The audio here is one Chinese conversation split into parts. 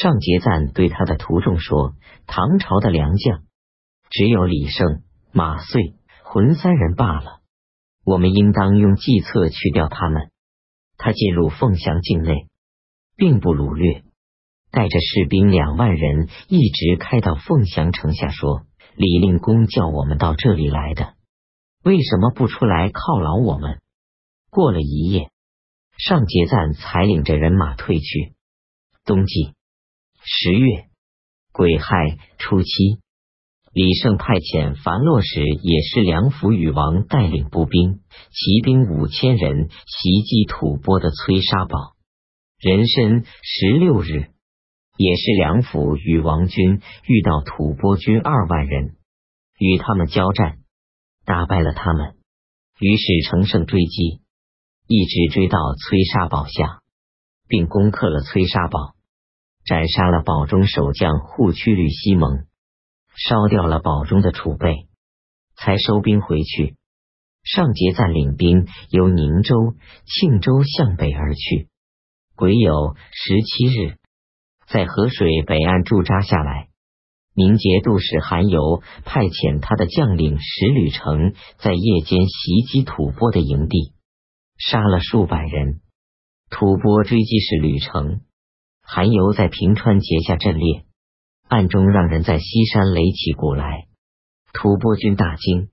上节赞对他的徒众说：“唐朝的良将只有李胜、马遂、浑三人罢了，我们应当用计策去掉他们。”他进入凤翔境内，并不掳掠，带着士兵两万人，一直开到凤翔城下，说：“李令公叫我们到这里来的，为什么不出来犒劳我们？”过了一夜，上节赞才领着人马退去。冬季。十月癸亥初七，李胜派遣樊洛使也是梁府禹王带领步兵、骑兵五千人袭击吐蕃的崔沙堡。壬申十六日，也是梁府禹王军遇到吐蕃军二万人，与他们交战，打败了他们，于是乘胜追击，一直追到崔沙堡下，并攻克了崔沙堡。斩杀了堡中守将护区吕西蒙，烧掉了堡中的储备，才收兵回去。上节赞领兵由宁州、庆州向北而去。癸酉十七日，在河水北岸驻扎下来。宁节度使韩游派遣他的将领石吕成，在夜间袭击吐蕃的营地，杀了数百人。吐蕃追击是吕成。韩游在平川结下阵列，暗中让人在西山垒起鼓来。吐蕃军大惊，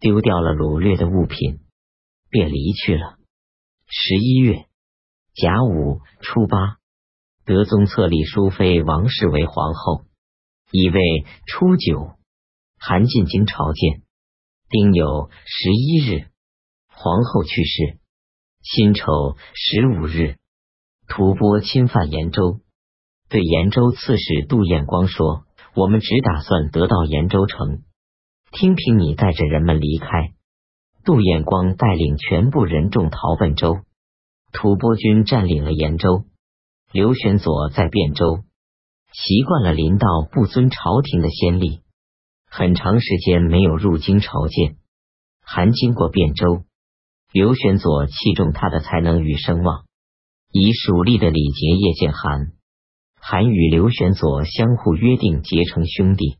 丢掉了掳掠的物品，便离去了。十一月甲午初八，德宗册立淑妃王氏为皇后。乙未初九，韩进京朝见。丁酉十一日，皇后去世。辛丑十五日。吐蕃侵犯延州，对延州刺史杜彦光说：“我们只打算得到延州城，听凭你带着人们离开。”杜彦光带领全部人众逃奔州，吐蕃军占领了延州。刘玄佐在汴州，习惯了临到不遵朝廷的先例，很长时间没有入京朝见。韩经过汴州，刘玄佐器重他的才能与声望。以蜀吏的礼节叶见韩，韩与刘玄佐相互约定结成兄弟。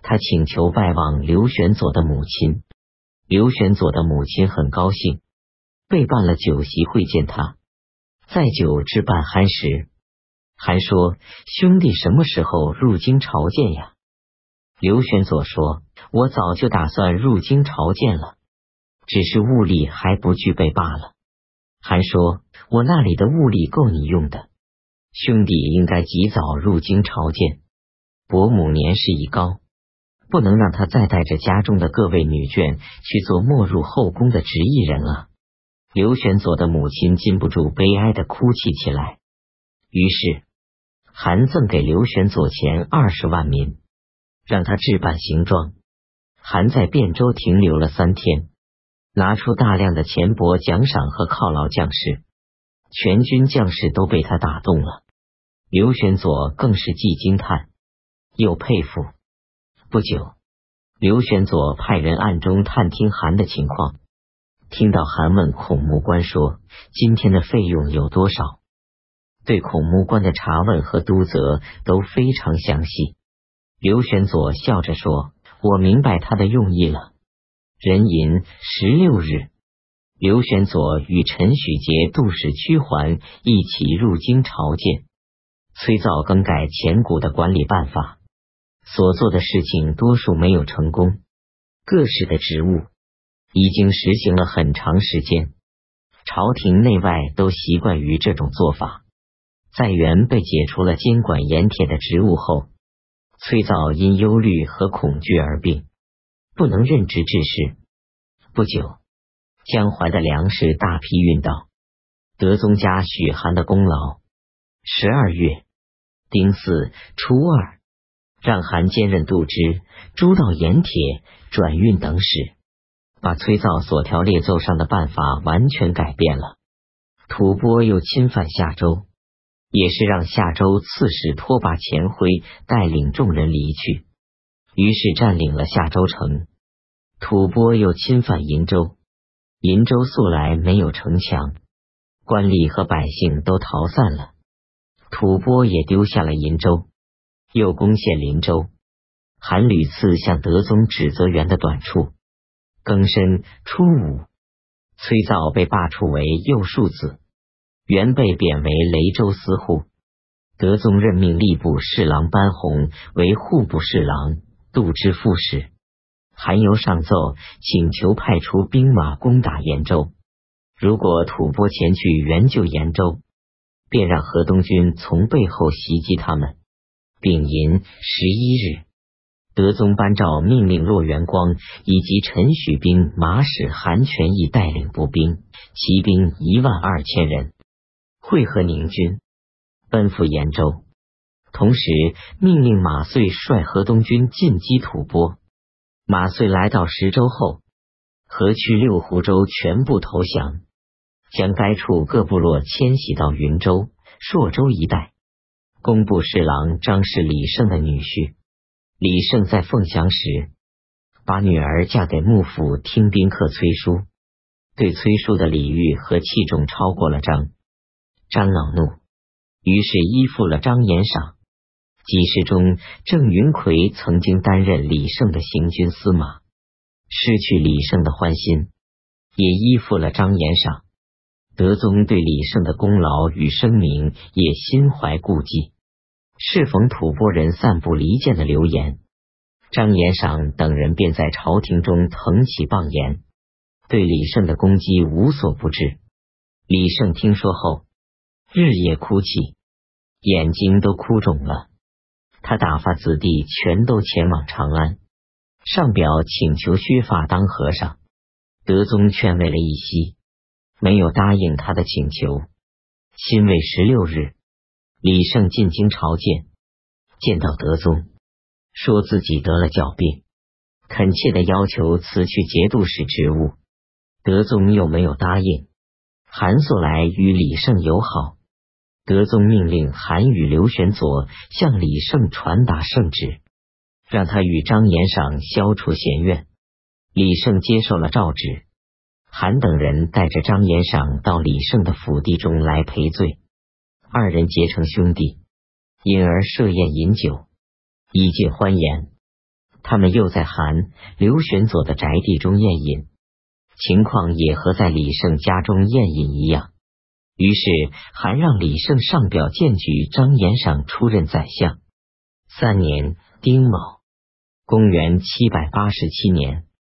他请求拜望刘玄佐的母亲，刘玄佐的母亲很高兴，备办了酒席会见他。在酒至半酣时，韩说：“兄弟什么时候入京朝见呀？”刘玄佐说：“我早就打算入京朝见了，只是物力还不具备罢了。”韩说：“我那里的物力够你用的，兄弟应该及早入京朝见。伯母年事已高，不能让他再带着家中的各位女眷去做没入后宫的执役人了。”刘玄佐的母亲禁不住悲哀的哭泣起来。于是，韩赠给刘玄佐钱二十万民，让他置办行装。韩在汴州停留了三天。拿出大量的钱帛奖赏和犒劳将士，全军将士都被他打动了。刘玄佐更是既惊叹又佩服。不久，刘玄佐派人暗中探听韩的情况，听到韩问孔目官说：“今天的费用有多少？”对孔目官的查问和督责都非常详细。刘玄佐笑着说：“我明白他的用意了。”壬寅十六日，刘玄佐与陈许杰、杜使屈桓一起入京朝见，崔造更改前古的管理办法，所做的事情多数没有成功。各市的职务已经实行了很长时间，朝廷内外都习惯于这种做法。在元被解除了监管盐铁的职务后，崔造因忧虑和恐惧而病。不能任职治事。不久，江淮的粮食大批运到，德宗家许寒的功劳。十二月丁巳初二，让韩兼任度支、诸道盐铁转运等使，把崔造所条列奏上的办法完全改变了。吐蕃又侵犯夏州，也是让夏州刺史拖把钱辉带领众人离去。于是占领了夏州城，吐蕃又侵犯银州。银州素来没有城墙，官吏和百姓都逃散了。吐蕃也丢下了银州，又攻陷林州。韩屡次向德宗指责元的短处。庚申初五，崔造被罢黜为右庶子，元被贬为雷州司户。德宗任命吏部侍郎班洪为户部侍郎、度支副使。韩游上奏，请求派出兵马攻打延州。如果吐蕃前去援救延州，便让河东军从背后袭击他们。丙寅十一日。德宗颁诏命令骆元光以及陈许兵马使韩全义带领步兵、骑兵一万二千人会合宁军，奔赴延州。同时命令马遂率河东军进击吐蕃。马遂来到石州后，河曲六湖州全部投降，将该处各部落迁徙到云州、朔州一带。工部侍郎张氏李胜的女婿。李胜在凤翔时，把女儿嫁给幕府听宾客崔叔，对崔叔的礼遇和器重超过了张。张恼怒，于是依附了张延赏。几世中，郑云奎曾经担任李胜的行军司马，失去李胜的欢心，也依附了张延赏。德宗对李胜的功劳与声名也心怀顾忌。适逢吐蕃人散布离间的流言，张延赏等人便在朝廷中腾起谤言，对李胜的攻击无所不至。李胜听说后，日夜哭泣，眼睛都哭肿了。他打发子弟全都前往长安，上表请求削发当和尚。德宗劝慰了一夕，没有答应他的请求。辛未十六日。李胜进京朝见，见到德宗，说自己得了脚病，恳切的要求辞去节度使职务。德宗又没有答应。韩素来与李胜友好，德宗命令韩与刘玄佐向李胜传达圣旨，让他与张延赏消除嫌怨。李胜接受了诏旨，韩等人带着张延赏到李胜的府邸中来赔罪。二人结成兄弟，因而设宴饮酒，以尽欢颜。他们又在韩刘玄佐的宅地中宴饮，情况也和在李胜家中宴饮一样。于是还让李胜上表荐举张延赏出任宰相。三年丁卯，公元七百八十七年。